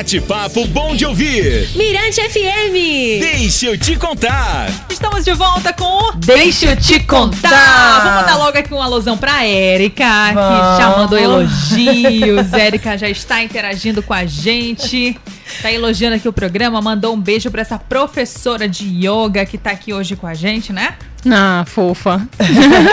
bate-papo bom de ouvir. Mirante FM. Deixa eu te contar. Estamos de volta com Deixa eu te contar. Vou mandar logo aqui um alusão pra Érica, que já mandou elogios. Érica já está interagindo com a gente. Tá elogiando aqui o programa, mandou um beijo pra essa professora de yoga que tá aqui hoje com a gente, né? Ah, fofa.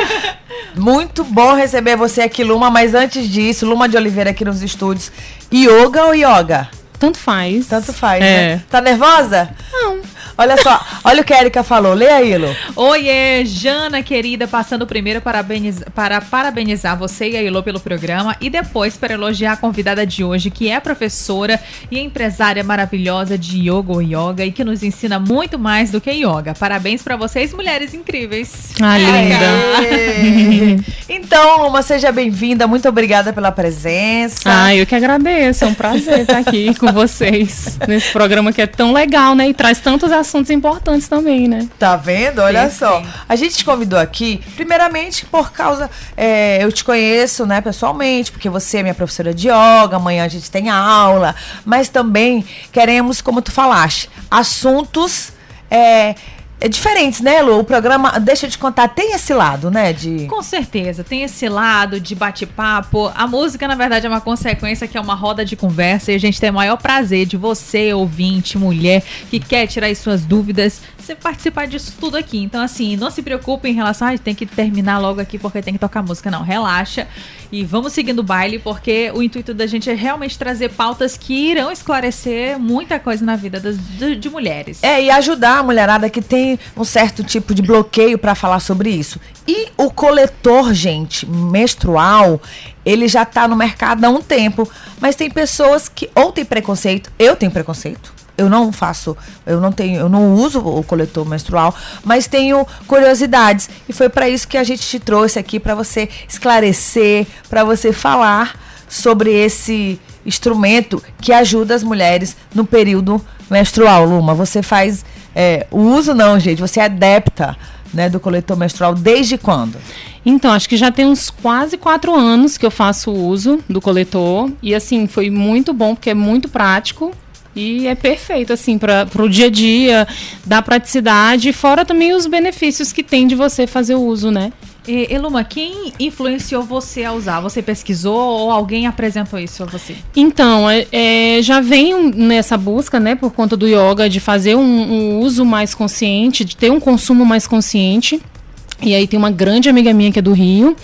Muito bom receber você aqui, Luma, mas antes disso, Luma de Oliveira aqui nos estúdios. Yoga ou yoga? Tanto faz. Tanto faz, É. né? Tá nervosa? Não. Olha só, olha o que a Erika falou. Lê aí, Lu. Oiê, Jana querida, passando primeiro parabeniz- para parabenizar você e a Ilô pelo programa e depois para elogiar a convidada de hoje, que é professora e empresária maravilhosa de yoga ou yoga e que nos ensina muito mais do que yoga. Parabéns para vocês, mulheres incríveis. Ah, linda. Então, Luma, seja bem-vinda. Muito obrigada pela presença. Ah, eu que agradeço. É um prazer estar aqui com vocês nesse programa que é tão legal, né? E traz tantos assuntos importantes também, né? Tá vendo? Olha Perfeito. só. A gente te convidou aqui, primeiramente por causa. é, eu te conheço, né, pessoalmente, porque você é minha professora de yoga, amanhã a gente tem aula. Mas também queremos, como tu falaste, assuntos. É, é diferentes, né, Lu? O programa, deixa eu te contar, tem esse lado, né? De. Com certeza, tem esse lado de bate-papo. A música, na verdade, é uma consequência que é uma roda de conversa e a gente tem o maior prazer de você, ouvinte, mulher, que quer tirar as suas dúvidas, você participar disso tudo aqui. Então, assim, não se preocupe em relação a tem que terminar logo aqui porque tem que tocar música. Não, relaxa e vamos seguindo o baile, porque o intuito da gente é realmente trazer pautas que irão esclarecer muita coisa na vida das, de, de mulheres. É, e ajudar a mulherada que tem um certo tipo de bloqueio pra falar sobre isso. E o coletor, gente, menstrual, ele já tá no mercado há um tempo, mas tem pessoas que ou tem preconceito, eu tenho preconceito. Eu não faço, eu não tenho, eu não uso o coletor menstrual, mas tenho curiosidades e foi pra isso que a gente te trouxe aqui pra você esclarecer, pra você falar sobre esse instrumento que ajuda as mulheres no período menstrual, Luma. Você faz é, o uso não, gente. Você é adepta né, do coletor menstrual desde quando? Então, acho que já tem uns quase quatro anos que eu faço uso do coletor. E assim, foi muito bom, porque é muito prático. E é perfeito, assim, para o dia a dia, dá praticidade, fora também os benefícios que tem de você fazer o uso, né? Eluma, quem influenciou você a usar? Você pesquisou ou alguém apresentou isso a você? Então, é, é, já venho nessa busca, né, por conta do yoga, de fazer um, um uso mais consciente, de ter um consumo mais consciente. E aí tem uma grande amiga minha que é do Rio,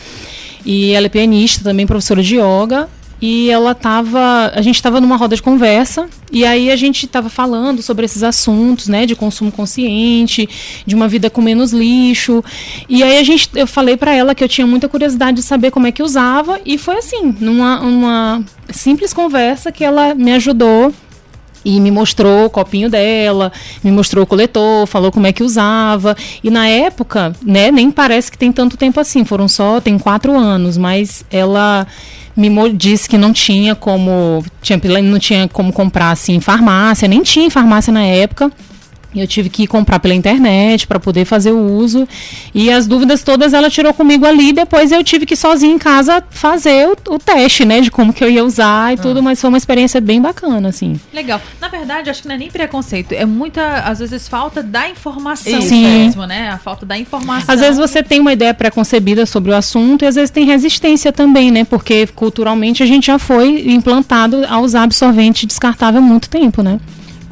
e ela é pianista, também professora de yoga. E ela tava. A gente estava numa roda de conversa, e aí a gente estava falando sobre esses assuntos, né? De consumo consciente, de uma vida com menos lixo. E aí a gente, eu falei para ela que eu tinha muita curiosidade de saber como é que usava, e foi assim, numa uma simples conversa que ela me ajudou e me mostrou o copinho dela, me mostrou o coletor, falou como é que usava. E na época, né, nem parece que tem tanto tempo assim, foram só, tem quatro anos, mas ela me disse que não tinha como, tinha, não tinha como comprar assim em farmácia, nem tinha em farmácia na época. E Eu tive que comprar pela internet para poder fazer o uso. E as dúvidas todas ela tirou comigo ali. Depois eu tive que sozinha em casa fazer o, o teste, né? De como que eu ia usar e tudo. Mas foi uma experiência bem bacana, assim. Legal. Na verdade, acho que não é nem preconceito, é muita, às vezes, falta da informação Isso, mesmo, né? A falta da informação. Às vezes você tem uma ideia preconcebida sobre o assunto e às vezes tem resistência também, né? Porque culturalmente a gente já foi implantado a usar absorvente descartável há muito tempo, né?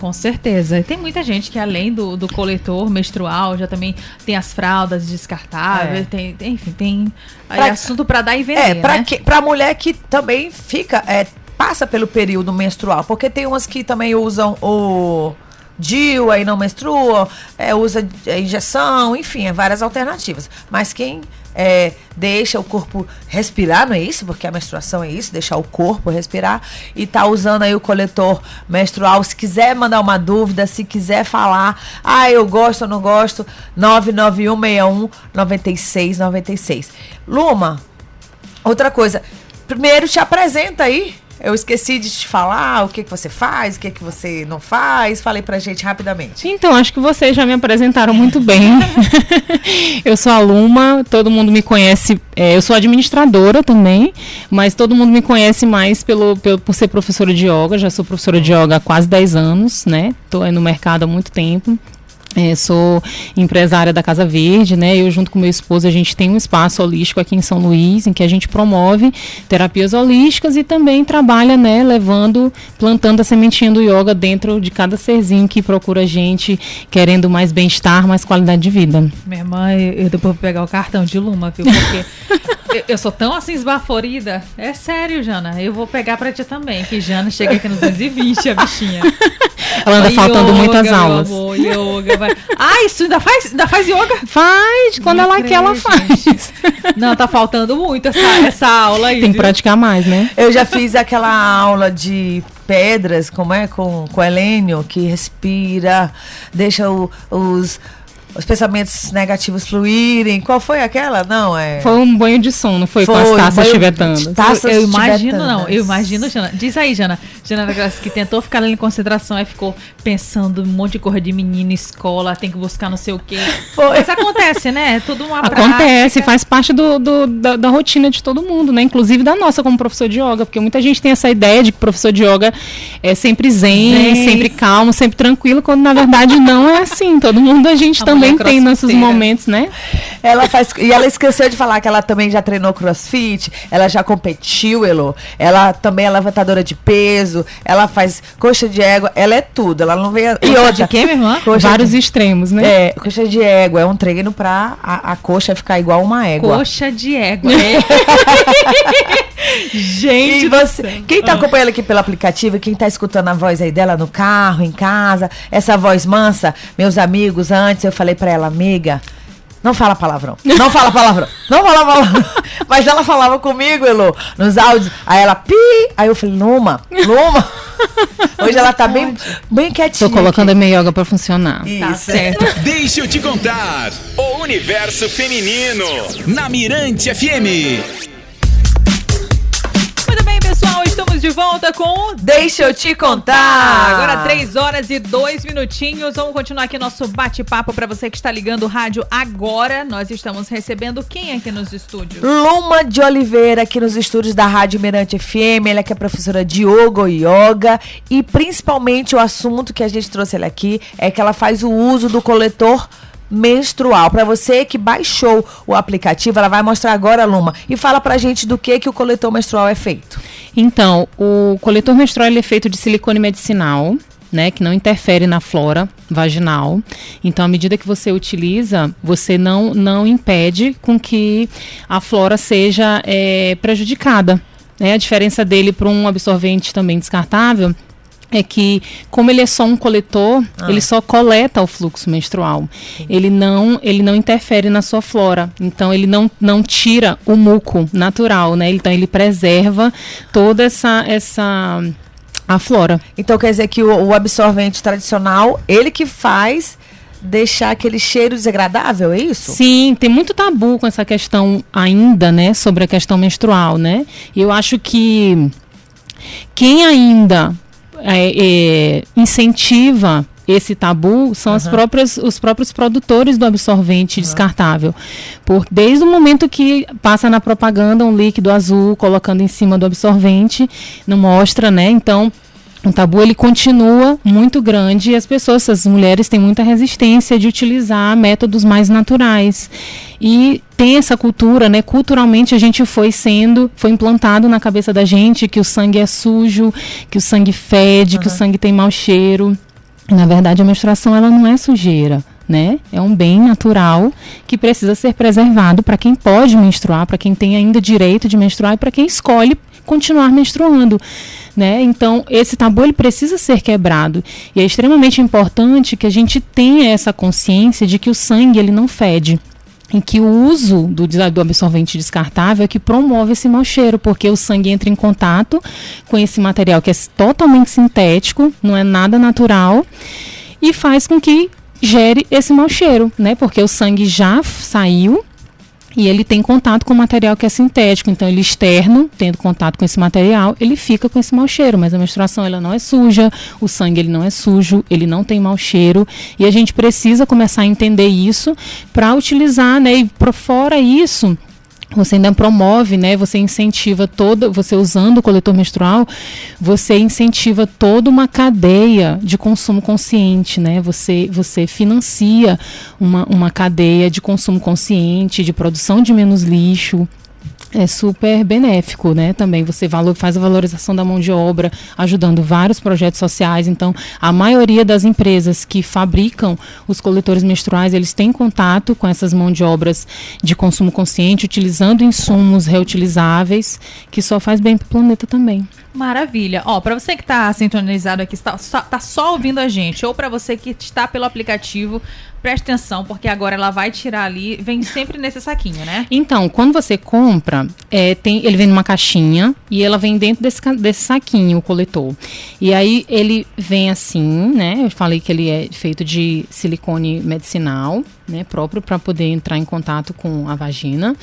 Com certeza. E Tem muita gente que, além do, do coletor menstrual, já também tem as fraldas descartáveis, É. tem, tem- enfim, tem Pra- assunto pra dar e vender, É, pra, né? que, pra mulher que também fica, é, passa pelo período menstrual, porque tem umas que também usam o DIU, aí não menstruam, é, usa injeção, enfim, é várias alternativas. Mas quem é, deixa o corpo respirar, não é isso? Porque a menstruação é isso, deixar o corpo respirar. E tá usando aí o coletor menstrual. Se quiser mandar uma dúvida, se quiser falar, ah, eu gosto ou não gosto, 99161 9696. Luma, outra coisa. Primeiro te apresenta aí. Eu esqueci de te falar o que, que você faz, o que, que você não faz. Falei pra gente rapidamente. Então, acho que vocês já me apresentaram muito bem. eu sou aluna, todo mundo me conhece. é, eu sou administradora também, mas todo mundo me conhece mais pelo, pelo- por ser professora de yoga. Já sou professora de yoga há quase 10 anos, né? Tô aí no mercado há muito tempo. É, sou empresária da Casa Verde, né? Eu junto com meu esposo a gente tem um espaço holístico aqui em São Luís, em que a gente promove terapias holísticas e também trabalha, né, levando, plantando a sementinha do yoga dentro de cada serzinho que procura a gente, querendo mais bem-estar, mais qualidade de vida. Minha irmã, eu, eu depois vou pegar o cartão de Luma, viu? Porque eu, eu sou tão assim esbaforida. É sério, Jana. Eu vou pegar pra ti também. Que Jana chega aqui nos 220, a bichinha. Ela anda Yoga, faltando muitas meu aulas. amor, yoga, vai. Ah, isso ainda faz, ainda faz yoga? Faz, quando Não ela quer, ela faz. Não, tá faltando muito essa, essa aula aí. Tem que viu? praticar mais, né? Eu já fiz aquela aula de pedras, como é, com, com o Helênio, que respira, deixa o- os, os pensamentos negativos fluírem. Qual foi aquela? Não, é. Foi um banho de sono, foi, com Foi, as taças banho tibetanas. taças eu imagino, tibetanas. não. Eu imagino, Jana. Diz aí, Jana. Aquelas que tentou ficar ali em concentração e ficou pensando um monte de coisa de menina, escola, tem que buscar não sei o quê. Foi. Mas acontece, né? É tudo uma Acontece, prática. faz parte do, do- da, da rotina de todo mundo, né? Inclusive da nossa como professor de yoga, porque muita gente tem essa ideia de que professor de yoga é sempre zen, Zen. sempre calmo, sempre tranquilo, quando na verdade não é assim. Todo mundo a gente A também tem nossos momentos, né? Ela faz. E ela esqueceu de falar que ela também já treinou crossfit, ela já competiu, Elo. Ela também é levantadora de peso, ela faz coxa de égua, ela é tudo. Ela não veio. E outra. de quê, minha irmã? Coxa Vários de, extremos, né? É, coxa de égua. É um treino pra a, a coxa ficar igual uma égua. Coxa de égua. Gente E do você, céu. quem tá acompanhando aqui pelo aplicativo, quem tá escutando a voz aí dela no carro, em casa, essa voz mansa, meus amigos, antes eu falei pra ela, amiga, não fala palavrão, não fala palavrão, não fala palavrão. Mas ela falava comigo, Elo, nos áudios, aí ela, pi, aí eu falei, Luma, Luma. Hoje ela tá bem, bem quietinha. Tô colocando a minha yoga pra funcionar. aqui. Tá Isso. certo. Deixa eu te contar. O universo feminino. Na Mirante FM. Estamos de volta com Deixa eu te contar. Agora 3 horas e 2 minutinhos. Vamos continuar aqui nosso bate-papo para você que está ligando o rádio agora. Nós estamos recebendo quem aqui nos estúdios? Luma de Oliveira, aqui nos estúdios da Rádio Mirante FM. Ela que é professora de yoga e yoga. E principalmente o assunto que a gente trouxe ela aqui é que ela faz o uso do coletor menstrual. Para você que baixou o aplicativo, ela vai mostrar agora, Luma. E fala pra gente do que, que o coletor menstrual é feito. Então, o coletor menstrual é feito de silicone medicinal, né, que não interfere na flora vaginal. Então, à medida que você utiliza, você não, não impede com que a flora seja eh, prejudicada. Né? A diferença dele para um absorvente também descartável é que, como ele é só um coletor, ele só coleta o fluxo menstrual. Ele não, ele não interfere na sua flora. Então, ele não, não tira o muco natural, né? Então, ele preserva toda essa, essa a flora. Então quer dizer que o, o absorvente tradicional, ele que faz deixar aquele cheiro desagradável, é isso? Sim, tem muito tabu com essa questão ainda, né, sobre a questão menstrual, né? E eu acho que quem ainda é, é, incentiva esse tabu são as próprias, os próprios produtores do absorvente descartável. Por, desde o momento que passa na propaganda um líquido azul colocando em cima do absorvente, não mostra, né? Então, o tabu ele continua muito grande e as pessoas, as mulheres têm muita resistência de utilizar métodos mais naturais. E tem essa cultura, né? Culturalmente a gente foi sendo, foi implantado na cabeça da gente que o sangue é sujo, que o sangue fede, que o sangue tem mau cheiro. Na verdade, a menstruação ela não é sujeira. Né? É um bem natural que precisa ser preservado para quem pode menstruar, para quem tem ainda direito de menstruar e para quem escolhe continuar menstruando. Né? Então, esse tabu ele precisa ser quebrado. E é extremamente importante que a gente tenha essa consciência de que o sangue ele não fede. E que o uso do, do absorvente descartável é que promove esse mau cheiro, porque o sangue entra em contato com esse material que é totalmente sintético, não é nada natural, e faz com que gere esse mau cheiro, né? Porque o sangue já saiu e ele tem contato com o material que é sintético. Então, ele externo, tendo contato com esse material, ele fica com esse mau cheiro. Mas a menstruação, ela não é suja, o sangue, ele não é sujo, ele não tem mau cheiro. E a gente precisa começar a entender isso para utilizar, né? E por fora isso, você ainda promove, né? Você incentiva toda, você usando o coletor menstrual, você incentiva toda uma cadeia de consumo consciente, né? Você, você financia uma, uma cadeia de consumo consciente, de produção de menos lixo, é super benéfico, né? Também você valor, faz a valorização da mão de obra, ajudando vários projetos sociais. Então, a maioria das empresas que fabricam os coletores menstruais, eles têm contato com essas mãos de obras de consumo consciente, utilizando insumos reutilizáveis, que só faz bem para o planeta também. Maravilha. Ó, para você que está sintonizado aqui, está só, tá só ouvindo a gente, ou para você que está pelo aplicativo, preste atenção, porque agora ela vai tirar ali, vem sempre nesse saquinho, né? Então, quando você compra, é, tem, ele vem numa caixinha e ela vem dentro desse, desse saquinho, o coletor. E aí ele vem assim, né? Eu falei que ele é feito de silicone medicinal, né? Próprio para poder entrar em contato com a vagina,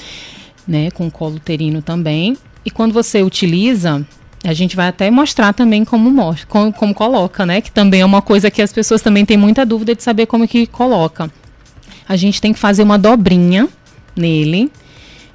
né? Com o colo uterino também. E quando você utiliza, a gente vai até mostrar também como, mostra, como, como, coloca, né? Que também é uma coisa que as pessoas também têm muita dúvida de saber como que coloca. A gente tem que fazer uma dobrinha nele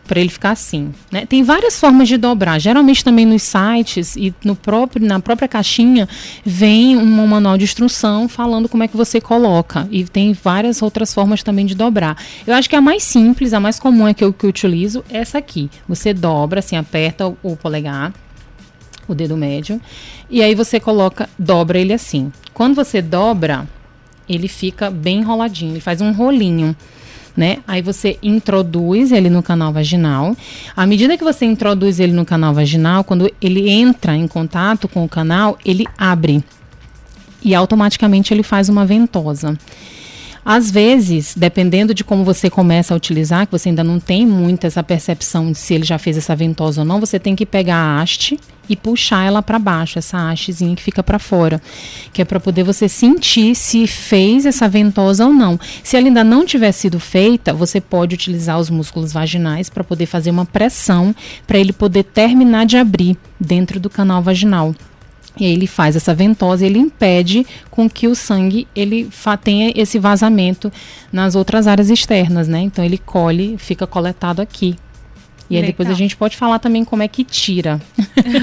para ele ficar assim. Né? Tem várias formas de dobrar. Geralmente também nos sites e no próprio, na própria caixinha vem um manual de instrução falando como é que você coloca. E tem várias outras formas também de dobrar. Eu acho que a mais simples, a mais comum é que eu, que eu utilizo é essa aqui. Você dobra, assim, aperta o, o polegar o dedo médio, e aí você coloca, dobra ele assim. Quando você dobra, ele fica bem enroladinho, ele faz um rolinho. Né? Aí você introduz ele no canal vaginal. À medida que você introduz ele no canal vaginal, quando ele entra em contato com o canal, ele abre e automaticamente ele faz uma ventosa. Às vezes, dependendo de como você começa a utilizar, que você ainda não tem muito essa percepção de se ele já fez essa ventosa ou não, você tem que pegar a haste e puxar ela para baixo, essa hastezinha que fica para fora, que é para poder você sentir se fez essa ventosa ou não. Se ela ainda não tiver sido feita, você pode utilizar os músculos vaginais para poder fazer uma pressão para ele poder terminar de abrir dentro do canal vaginal. E ele faz essa ventosa ele impede com que o sangue ele tenha esse vazamento nas outras áreas externas, né? Então ele colhe, fica coletado aqui. E aí depois a gente pode falar também como é que tira.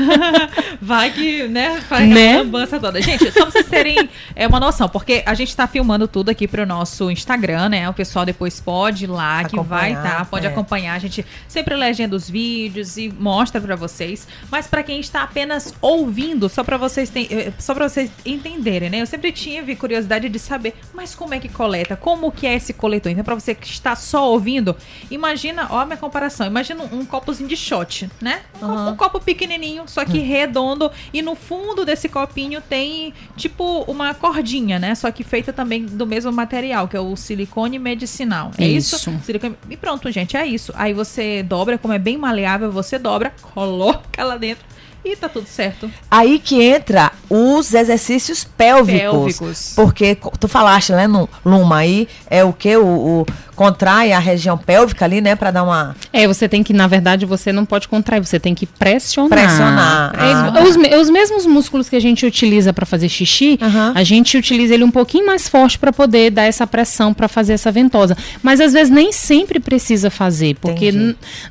Vai que, né, faz né? a lambança toda. Gente, só pra vocês terem é, uma noção, porque a gente tá filmando tudo aqui pro nosso Instagram, né? O pessoal depois pode ir lá, que vai tá, pode é. acompanhar. A gente sempre legenda os vídeos e mostra para vocês. Mas para quem está apenas ouvindo, só para vocês tem, eh, só para vocês entenderem, né? Eu sempre tive curiosidade de saber, mas como é que coleta? Como que é esse coletor? Então, para você que está só ouvindo, imagina, ó a minha comparação, imagina um copozinho de shot, né? Um, uhum. copo, um copo pequenininho, só que hum. redondo. E no fundo desse copinho tem tipo uma cordinha, né? Só que feita também do mesmo material, que é o silicone medicinal. É isso? isso? Silicone... E pronto, gente, é isso. Aí você dobra, como é bem maleável, você dobra, coloca lá dentro e tá tudo certo. Aí que entra os exercícios pélvicos. Pélvicos. Porque tu falaste, né, no Luma, aí é o que? O, o, contrai a região pélvica ali, né, para dar uma. É, você tem que, na verdade, você não pode contrair, você tem que pressionar. Pressionar. É, os, os, mesmos músculos que a gente utiliza para fazer xixi, uhum. a gente utiliza ele um pouquinho mais forte para poder dar essa pressão para fazer essa ventosa. Mas às vezes nem sempre precisa fazer, porque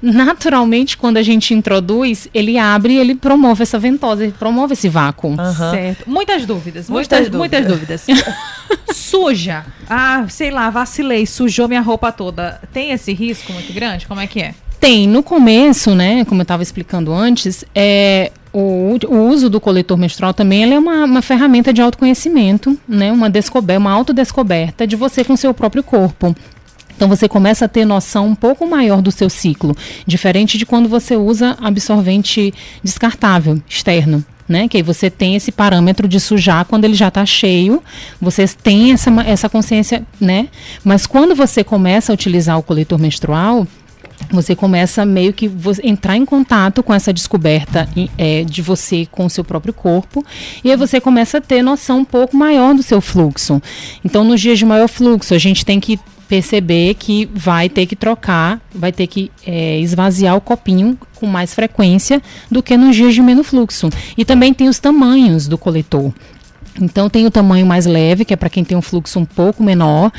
naturalmente quando a gente introduz, ele abre e ele promove essa ventosa, ele promove esse vácuo. Uhum. Certo. Muitas dúvidas, muitas, muitas dúvidas. Muitas dúvidas. Suja. Ah, sei lá, vacilei, sujou minha roupa toda, tem esse risco muito grande? Como é que é? Tem. No começo, né, como eu estava explicando antes, é, o, o, uso do coletor menstrual também é uma, uma, ferramenta de autoconhecimento, né, uma descoberta, uma autodescoberta de você com seu próprio corpo. Então você começa a ter noção um pouco maior do seu ciclo, diferente de quando você usa absorvente descartável externo, né? Que aí você tem esse parâmetro de sujar quando ele já está cheio, vocês têm essa, essa consciência, né? Mas quando você começa a utilizar o coletor menstrual, você começa meio que entrar em contato com essa descoberta é, de você com o seu próprio corpo e aí você começa a ter noção um pouco maior do seu fluxo. Então, nos dias de maior fluxo, a gente tem que perceber que vai ter que trocar, vai ter que é, esvaziar o copinho com mais frequência do que nos dias de menos fluxo. E também tem os tamanhos do coletor. Então tem o tamanho mais leve, que é para quem tem um fluxo um pouco menor,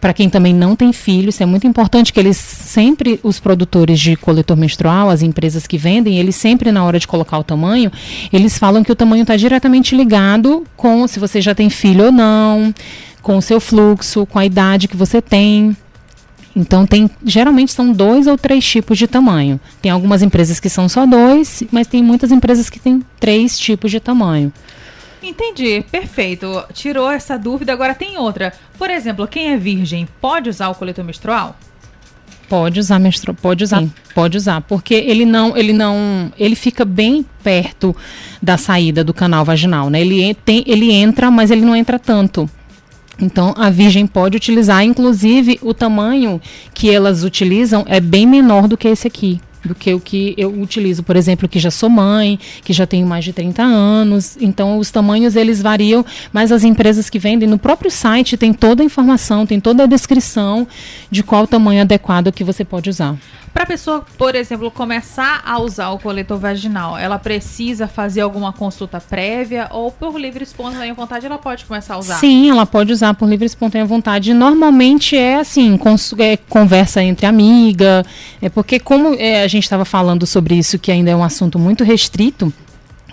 para quem também não tem filho, isso é muito importante que eles sempre os produtores de coletor menstrual, as empresas que vendem, eles sempre na hora de colocar o tamanho, eles falam que o tamanho está diretamente ligado com se você já tem filho ou não, com o seu fluxo, com a idade que você tem. Então tem geralmente são dois ou três tipos de tamanho. Tem algumas empresas que são só dois, mas tem muitas empresas que têm três tipos de tamanho. Entendi, perfeito. Tirou essa dúvida, agora tem outra. Por exemplo, quem é virgem pode usar o coletor menstrual? Pode usar menstru... pode usar, Sim. pode usar, porque ele não, ele não, ele fica bem perto da saída do canal vaginal, né? Ele tem, ele entra, mas ele não entra tanto. Então a virgem pode utilizar, inclusive o tamanho que elas utilizam é bem menor do que esse aqui do que o que eu utilizo, por exemplo, que já sou mãe, que já tenho mais de 30 anos. Então, os tamanhos eles variam, mas as empresas que vendem no próprio site tem toda a informação, tem toda a descrição de qual tamanho adequado que você pode usar. Para a pessoa, por exemplo, começar a usar o coletor vaginal, ela precisa fazer alguma consulta prévia ou por livre espontânea vontade ela pode começar a usar? Sim, ela pode usar por livre espontânea vontade. Normalmente é assim, é, conversa entre amiga, é porque como é, a gente estava falando sobre isso, que ainda é um assunto muito restrito,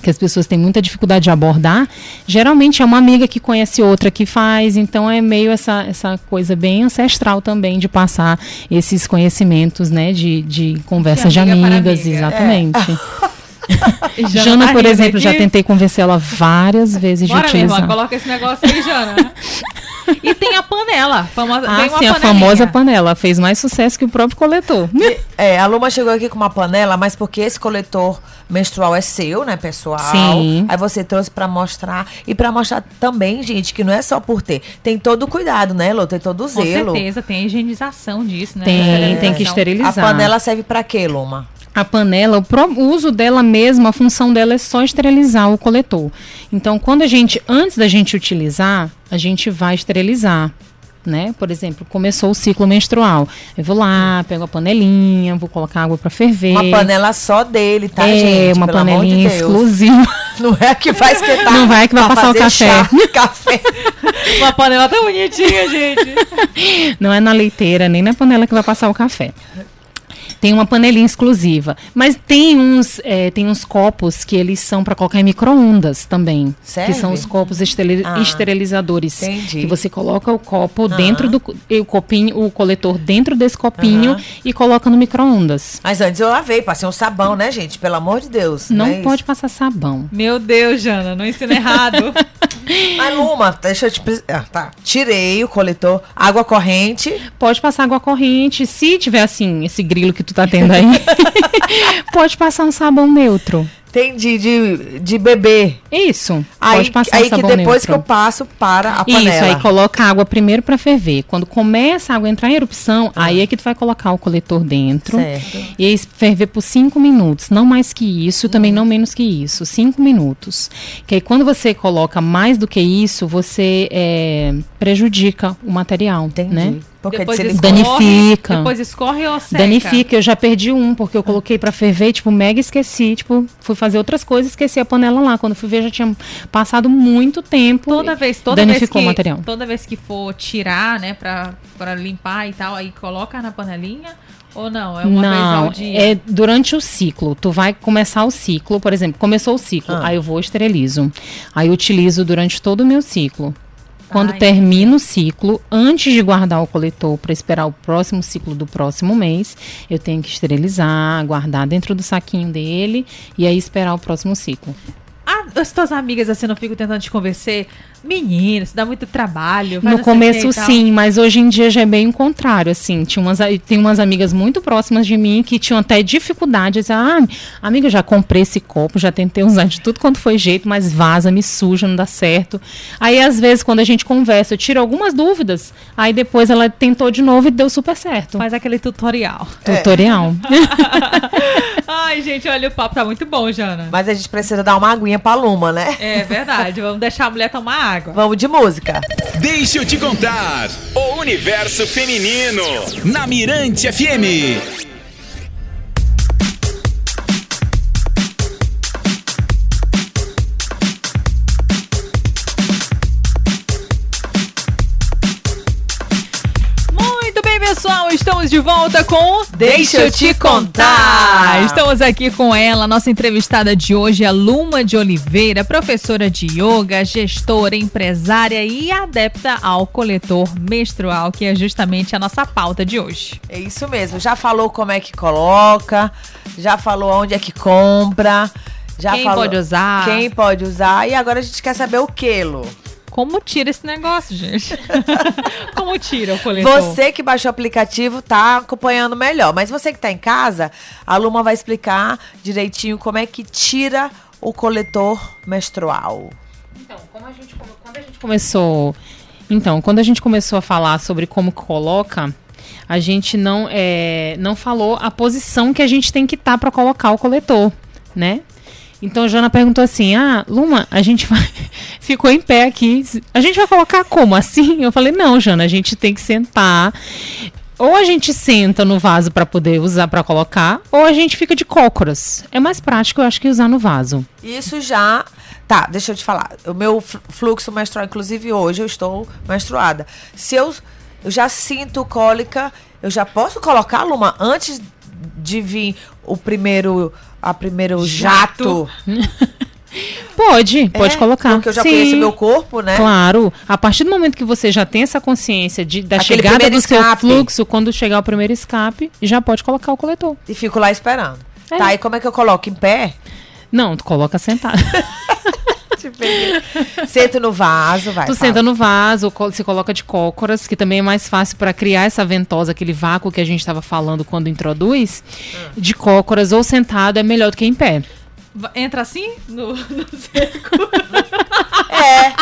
que as pessoas têm muita dificuldade de abordar, geralmente é uma amiga que conhece outra que faz, então é meio essa, essa coisa bem ancestral também de passar esses conhecimentos, né, de, de conversas de, amiga de amigas, amiga. exatamente. É. Jana, por exemplo, aqui. já tentei convencer ela várias vezes Bora, de utilizar. Irmã, coloca esse negócio aí, Jana. E tem a panela. Famosa, ah, sim, a famosa panela. Fez mais sucesso que o próprio coletor. E, é, a Luma chegou aqui com uma panela, mas porque esse coletor menstrual é seu, né, pessoal? Sim. Aí você trouxe para mostrar. E para mostrar também, gente, que não é só por ter. Tem todo o cuidado, né, Lô? Tem todo o zelo. Com certeza, tem a higienização disso, né? Tem, tem que esterilizar. A panela serve para quê, Luma? A panela, o, uso dela mesmo, a função dela é só esterilizar o coletor. Então, quando a gente, antes da gente utilizar, a gente vai esterilizar. Né? Por exemplo, começou o ciclo menstrual. Eu vou lá, pego a panelinha, vou colocar água para ferver. Uma panela só dele, tá, é, gente? É, uma Pelo panelinha de exclusiva. Não é que vai esquentar. Não vai que vai passar o café. Chá, café. uma panela tão bonitinha, gente. Não é na leiteira, nem na panela que vai passar o café tem uma panelinha exclusiva. Mas tem uns, é, tem uns copos que eles são para colocar em micro-ondas também. Serve? Que são os copos esteril ah, esterilizadores. Entendi. Que você coloca o copo ah. dentro do o copinho, o coletor dentro desse copinho ah. e coloca no micro-ondas. Mas antes eu lavei, passei um sabão, né, gente? Pelo amor de Deus. Não, não é pode isso? passar sabão. Meu Deus, Jana, não ensina errado. Mas Luma, deixa eu te. Ah, tá. Tirei o coletor. Água corrente. Pode passar água corrente. Se tiver assim, esse grilo que tu tá tendo aí, pode passar um sabão neutro. Entendi, de, de bebê. Isso. Aí, pode passar aí um que depois neutro. que eu passo para a panela. Isso, aí coloca a água primeiro para ferver. Quando começa a água entrar em erupção, ah. aí é que tu vai colocar o coletor dentro. Certo. E aí ferver por cinco minutos. Não mais que isso, hum. também não menos que isso. Cinco minutos. Que aí quando você coloca mais do que isso, você é, prejudica o material, Entendi. né? Porque depois escorre, danifica. Depois escorre ou seca? Danifica. Eu já perdi um, porque eu coloquei para ferver, tipo, mega esqueci. Tipo, fui fazer outras coisas, esqueci a panela lá. Quando fui ver, já tinha passado muito tempo. Toda vez, toda danificou vez que, o material. Toda vez que for tirar, né, pra, pra limpar e tal, aí coloca na panelinha. Ou não? É uma não, vez ao dia? é durante o ciclo. Tu vai começar o ciclo, por exemplo, começou o ciclo, ah. aí eu vou esterilizo. Aí eu utilizo durante todo o meu ciclo. Quando Ai, termina o ciclo, antes de guardar o coletor para esperar o próximo ciclo do próximo mês, eu tenho que esterilizar, guardar dentro do saquinho dele e aí esperar o próximo ciclo. As tuas amigas assim não ficam tentando te convencer? Menino, isso dá muito trabalho. No começo, sim, mas hoje em dia já é bem o contrário, assim. Tinha umas, tem umas amigas muito próximas de mim que tinham até dificuldade. Ah, amiga, já comprei esse copo, já tentei usar de tudo quanto foi jeito, mas vaza, me suja, não dá certo. Aí, às vezes, quando a gente conversa, eu tiro algumas dúvidas. Aí depois ela tentou de novo e deu super certo. Faz aquele tutorial. Tutorial. Ai, gente, olha, o papo tá muito bom, Jana. Mas a gente precisa dar uma aguinha pra a Luma, né? É verdade, vamos deixar a mulher tomar água. Vamos de música. Deixa eu te contar. O universo feminino. Na Mirante FM. Estamos de volta com Deixa eu te contar. Estamos aqui com ela, nossa entrevistada de hoje, a Luma de Oliveira, professora de yoga, gestora, empresária e adepta ao coletor menstrual, que é justamente a nossa pauta de hoje. É isso mesmo. Já falou como é que coloca, já falou onde é que compra, já Quem falou pode usar. Quem pode usar. E agora a gente quer saber o que, Lu? Como tira esse negócio, gente? Como tira o coletor? Você que baixou o aplicativo tá acompanhando melhor, mas você que tá em casa, a Luma vai explicar direitinho como é que tira o coletor menstrual. Então, a gente, quando a gente começou. Então, quando a gente começou a falar sobre como coloca, a gente não, é, não falou a posição que a gente tem que estar para colocar o coletor, né? Então Jana perguntou assim: Ah, Luma, a gente vai. Ficou em pé aqui. A gente vai colocar como? Assim? Eu falei: Não, Jana, a gente tem que sentar. Ou a gente senta no vaso para poder usar para colocar, ou a gente fica de cócoras. É mais prático, eu acho, que usar no vaso. Isso já. Tá, deixa eu te falar. O meu fl- fluxo menstrual, inclusive hoje, eu estou menstruada. Se eu, eu já sinto cólica, eu já posso colocar, Luma, antes de vir o primeiro. A primeiro jato. Pode, pode É, colocar. Porque eu já Sim. conheço meu corpo, né? Claro, a partir do momento que você já tem essa consciência de, da Aquele chegada do seu escape. fluxo, quando chegar o primeiro escape, já pode colocar o coletor. E fico lá esperando. É. Tá, e como é que eu coloco? Em pé? Não, tu coloca sentado. Sento no vaso, vai. tu fala. senta no vaso, se coloca de cócoras, que também é mais fácil para criar essa ventosa, aquele vácuo que a gente estava falando quando introduz. Ah. De cócoras ou sentado é melhor do que em pé. Entra assim no, no seco? É,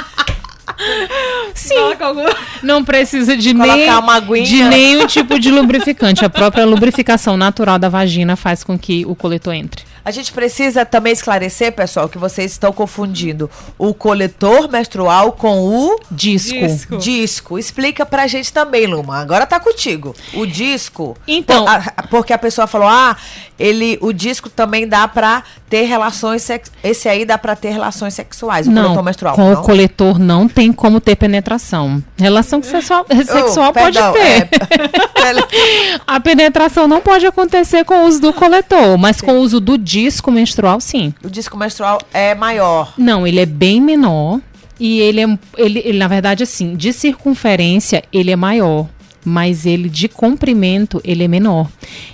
Sim. Algum... Não precisa de, nem, de nenhum tipo de lubrificante. A própria lubrificação natural da vagina faz com que o coletor entre. A gente precisa também esclarecer, pessoal, que vocês estão confundindo o coletor menstrual com o Disco. Disco. disco. Explica pra gente também, Luma. Agora tá contigo. O disco. Então- Por- a- porque a pessoa falou: "Ah, ele o disco também dá pra ter relações sex... esse aí dá pra ter relações sexuais, o Não, coletor menstrual". com não? o coletor não tem como ter penetração. Relação sexual, sexual Oh, pode perdão, ter. é. A penetração não pode acontecer com o uso do coletor, mas com o uso do disco menstrual, sim. o disco menstrual é maior. Não, ele é bem menor e ele é, ele, ele, na verdade, assim, de circunferência ele é maior. Mas ele de comprimento, ele é menor.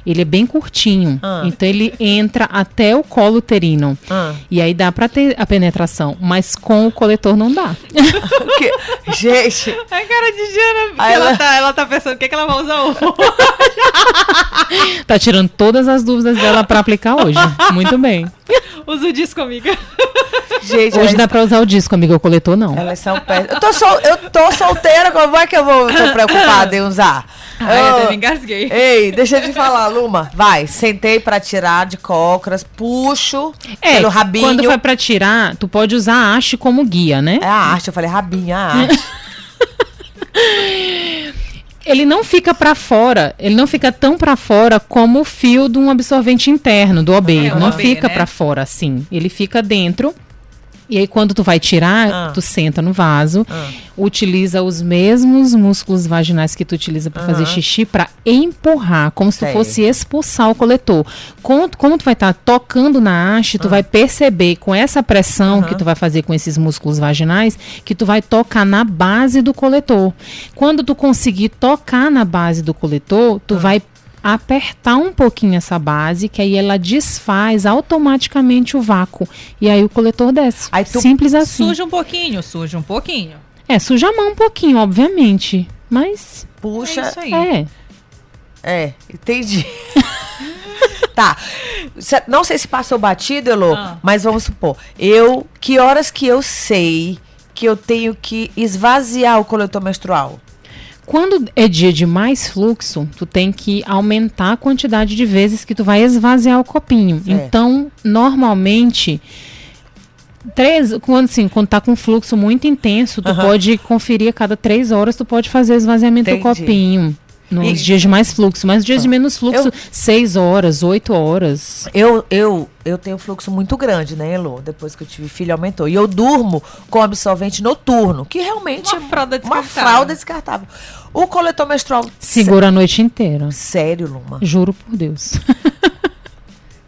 Ele é bem curtinho. Ah. Então ele entra até o colo uterino. Ah. E aí dá pra ter a penetração, mas com o coletor não dá. Que- Gente, A cara de Jana, ela... ela- tá, ela tá pensando o que, que ela vai usar hoje. Tá tirando todas as dúvidas dela pra aplicar hoje. Muito bem. Usa o disco, amiga. gente, Hoje elas- dá pra usar o disco, amiga, o coletor não. Elas são péssimas. Eu tô, sol, eu tô solteira, como é que eu vou tô preocupada em usar? Ai, eu Eu- me engasguei. Ei, deixa eu te falar, Luma. Vai, sentei pra tirar de cócoras, puxo É, pelo rabinho. quando for pra tirar, tu pode usar a haste como guia, né? É a arte, eu falei rabinho, a arte. Ele não fica pra fora, ele não fica tão pra fora como o fio de um absorvente interno, do OB. É, não OB, fica né? pra fora assim. Ele fica dentro. E aí, quando tu vai tirar, Ah. tu senta no vaso, Ah. utiliza os mesmos músculos vaginais que tu utiliza pra fazer xixi pra empurrar, como se tu fosse expulsar o coletor. Como, como tu vai estar tocando na haste, tu vai perceber com essa pressão que tu vai fazer com esses músculos vaginais, que tu vai tocar na base do coletor. Quando tu conseguir tocar na base do coletor, tu vai apertar um pouquinho essa base, que aí ela desfaz automaticamente o vácuo. E aí o coletor desce. Simples assim. Suja um pouquinho, suja um pouquinho. É, suja a mão um pouquinho, obviamente. Mas Puxa. É isso aí. é. É, entendi. tá. Não sei se passou batido, Elô, Ah. mas vamos supor. Eu. Que horas que eu sei que eu tenho que esvaziar o coletor menstrual? Quando é dia de mais fluxo, tu tem que aumentar a quantidade de vezes que tu vai esvaziar o copinho. Certo. Então, normalmente, Três, quando assim, quando tá com fluxo muito intenso, tu pode conferir a cada três horas, tu pode fazer esvaziamento do Entendi. copinho. Nos E- dias de mais fluxo, mas dias de menos fluxo, Eu- seis horas, oito horas. Eu, eu, eu tenho um fluxo muito grande, né, Elo? Depois que eu tive filho, aumentou. E eu durmo com absorvente noturno, que realmente Uma fralda é uma descartável. fralda descartável. O coletor menstrual. Segura a noite inteira. Sério, Luma. Juro por Deus.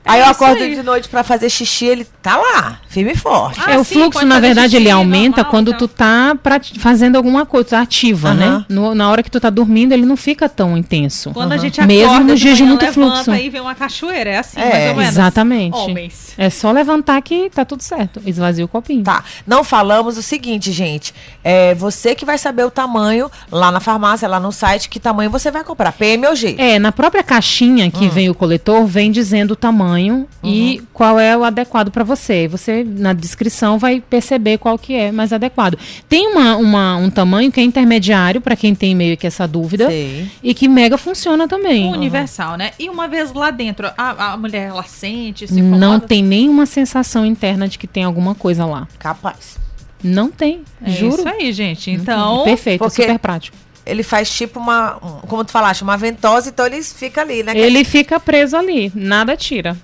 Aí eu isso acordo aí. de noite pra fazer xixi, ele tá lá, firme e forte. Ah, é, o sim, fluxo, na verdade, ele xixi aumenta normal, quando então. tu tá fazendo alguma coisa, tu tá ativa, Aham. né? No- na hora que tu tá dormindo, ele não fica tão intenso. Quando a gente Mesmo acorda nos de dias de muito levanta fluxo. e vem uma cachoeira, é assim, É, mais ou menos. Exatamente. Homens. É só levantar que tá tudo certo. Esvazia o copinho. Tá, não falamos o seguinte, gente. É você que vai saber o tamanho lá na farmácia, lá no site, que tamanho você vai comprar, PM ou G. É, na própria caixinha que vem o coletor, vem dizendo o tamanho Uhum. e qual é o adequado para você. Você, na descrição, vai perceber qual que é mais adequado. Tem uma, uma- um tamanho que é intermediário, para quem tem meio que essa dúvida, Sei. e que mega funciona também. Universal, né? E uma vez lá dentro, a, a mulher, ela sente, se Não incomoda? tem nenhuma sensação interna de que tem alguma coisa lá. Capaz. Não tem, É juro. isso aí, gente. Então, Perfeito, porque- super prático. Ele faz tipo uma, um- como tu falaste, uma ventosa, então ele fica ali, né? Ele fica preso ali, nada tira.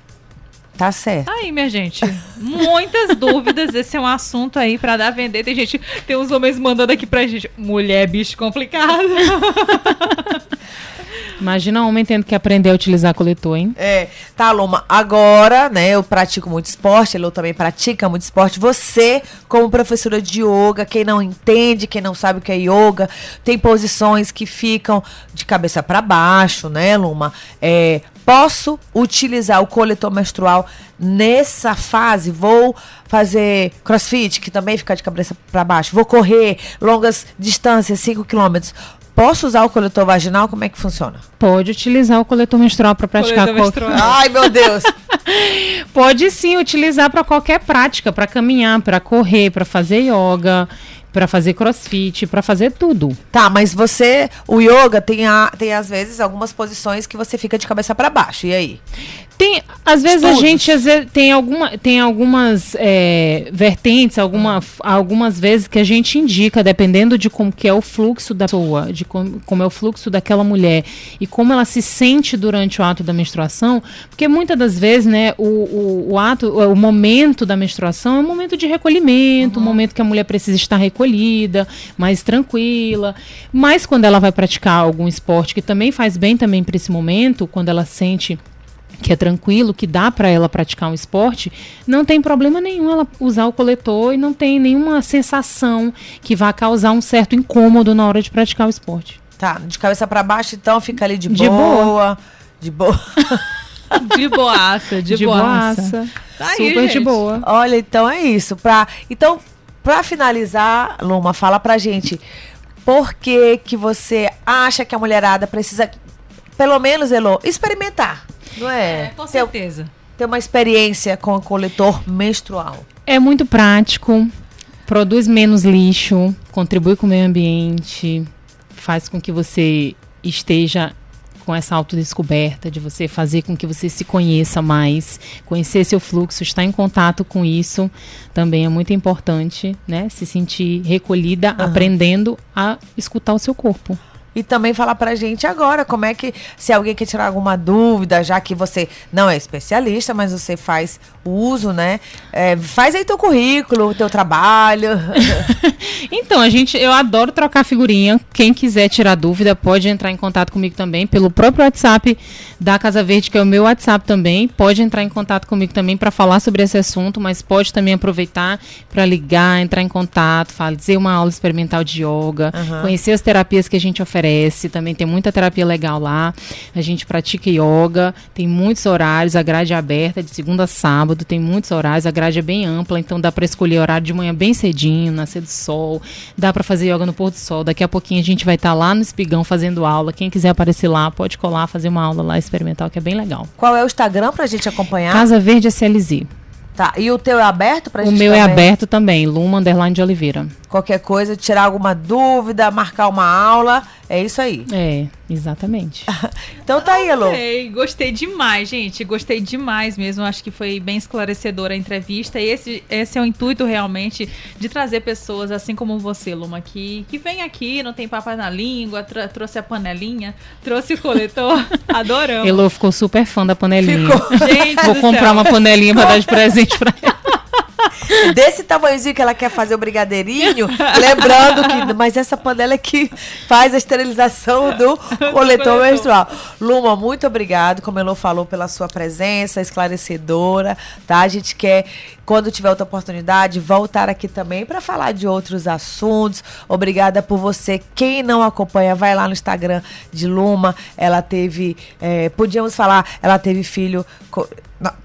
Tá certo. Aí, minha gente. Muitas dúvidas. Esse é um assunto aí pra dar a vender. Tem gente, tem uns homens mandando aqui pra gente. Mulher, bicho complicado. Imagina um homem tendo que aprender a utilizar coletor, hein? É, tá, Luma, agora, né, eu pratico muito esporte, Elô também pratica muito esporte. Você, como professora de yoga, quem não entende, quem não sabe o que é yoga, tem posições que ficam de cabeça para baixo, né, Luma? É, posso utilizar o coletor menstrual nessa fase? Vou fazer crossfit, que também fica de cabeça para baixo. Vou correr longas distâncias, 5 quilômetros. Posso usar o coletor vaginal? Como é que funciona? Pode utilizar o coletor menstrual para praticar Coletor menstrual. Ai, meu Deus! Pode sim utilizar para qualquer prática, para caminhar, para correr, para fazer yoga, para fazer crossfit, para fazer tudo. Tá, mas você, o yoga tem, a, tem às vezes algumas posições que você fica de cabeça para baixo. E aí? Tem, às vezes Estudos. a gente às vezes, tem, alguma, tem algumas é, vertentes, alguma, algumas vezes que a gente indica, dependendo de como que é o fluxo da pessoa, de como, como é o fluxo daquela mulher e como ela se sente durante o ato da menstruação, porque muitas das vezes, né, o, o, o ato, o momento da menstruação é um momento de recolhimento, um momento que a mulher precisa estar recolhida, mais tranquila. Mas quando ela vai praticar algum esporte que também faz bem também para esse momento, quando ela sente que é tranquilo, que dá para ela praticar um esporte, não tem problema nenhum ela usar o coletor e não tem nenhuma sensação que vá causar um certo incômodo na hora de praticar o esporte. Tá, de cabeça para baixo, então fica ali de, De boa. De boa. De boaça, de, boaça. boaça. Tá aí, super de boa. Olha, então é isso. Pra, então, para finalizar, Luma, fala pra gente por que que você acha que a mulherada precisa, pelo menos, Elô, experimentar, não é? É, com ter, certeza. ter uma experiência com o coletor menstrual. É muito prático, produz menos lixo, contribui com o meio ambiente, faz com que você esteja com essa autodescoberta, de você fazer com que você se conheça mais, conhecer seu fluxo, estar em contato com isso também é muito importante, né? Se sentir recolhida, aprendendo a escutar o seu corpo. E também falar pra gente agora como é que, se alguém quer tirar alguma dúvida, já que você não é especialista, mas você faz o uso, né? É, faz aí teu currículo, teu trabalho. Então, a gente, eu adoro trocar figurinha. Quem quiser tirar dúvida, pode entrar em contato comigo também pelo próprio WhatsApp da Casa Verde, que é o meu WhatsApp também. Pode entrar em contato comigo também para falar sobre esse assunto, mas pode também aproveitar para ligar, entrar em contato, fazer uma aula experimental de yoga, conhecer as terapias que a gente oferece. Também tem muita terapia legal lá. A gente pratica yoga, tem muitos horários, a grade é aberta de segunda a sábado, tem muitos horários, a grade é bem ampla, então dá para escolher horário de manhã bem cedinho, nascer do sol, dá para fazer yoga no pôr do sol. Daqui a pouquinho a gente vai estar lá no Espigão fazendo aula. Quem quiser aparecer lá, pode colar, fazer uma aula lá experimental, que é bem legal. Qual é o Instagram pra gente acompanhar? Casa Verde SLZ. Tá. E o teu é aberto pra O gente meu é também? aberto também, Luma Underline de Oliveira. Qualquer coisa, tirar alguma dúvida, marcar uma aula. É isso aí. É, exatamente. então tá aí, Elô. Okay, gostei demais, gente. Gostei demais mesmo. Acho que foi bem esclarecedora a entrevista. E esse, esse é o intuito realmente de trazer pessoas assim como você, Luma, que, que vem aqui, não tem papas na língua, trouxe a panelinha, trouxe o coletor. Adoramos. Elô ficou super fã da panelinha. Ficou. Gente, Vou comprar céu. uma panelinha pra dar de presente pra ela. Desse tamanhozinho que ela quer fazer o brigadeirinho, lembrando que. Mas essa panela é que faz a esterilização do coletor menstrual. Luma, muito obrigado, como Elô falou, pela sua presença esclarecedora, tá? A gente quer, quando tiver outra oportunidade, voltar aqui também para falar de outros assuntos. Obrigada por você. Quem não acompanha, vai lá no Instagram de Luma. Ela teve. É, podíamos falar, ela teve filho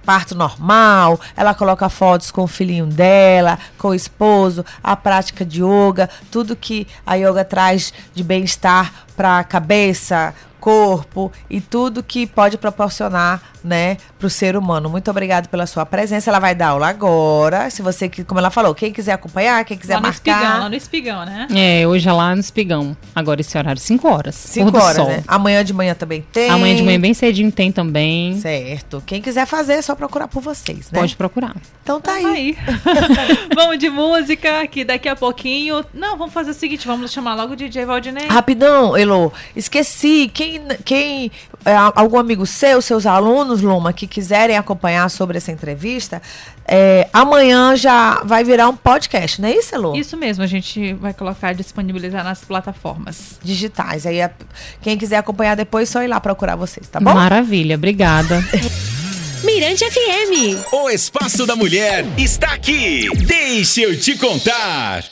parto normal, ela coloca fotos com o filhinho dela, com o esposo, a prática de yoga, tudo que a yoga traz de bem-estar para a cabeça, corpo e tudo que pode proporcionar, né, para o ser humano. Muito obrigado pela sua presença. Ela vai dar aula agora. Se você, como ela falou, quem quiser acompanhar, quem quiser lá marcar. No espigão, lá no espigão, né? É, hoje é lá no espigão. Agora esse horário, 5 horas. 5 horas, né? Amanhã de manhã também tem. Amanhã de manhã bem cedinho tem também. Certo. Quem quiser fazer, é só procurar por vocês, né? Pode procurar. Então tá aí. Tá aí. vamos de música, que daqui a pouquinho. Não, vamos fazer o seguinte: vamos chamar logo o DJ Valdinei. Rapidão, Elo. Esqueci. Quem. quem é, algum amigo seu, seus alunos, Luma, que quiserem acompanhar sobre essa entrevista, é, amanhã já vai virar um podcast, não é isso, Elo? Isso mesmo, a gente vai colocar, disponibilizar nas plataformas digitais. Aí, quem quiser acompanhar depois, só ir lá procurar vocês, tá bom? Maravilha, obrigada. Mirante FM. O Espaço da Mulher está aqui. Deixa eu te contar.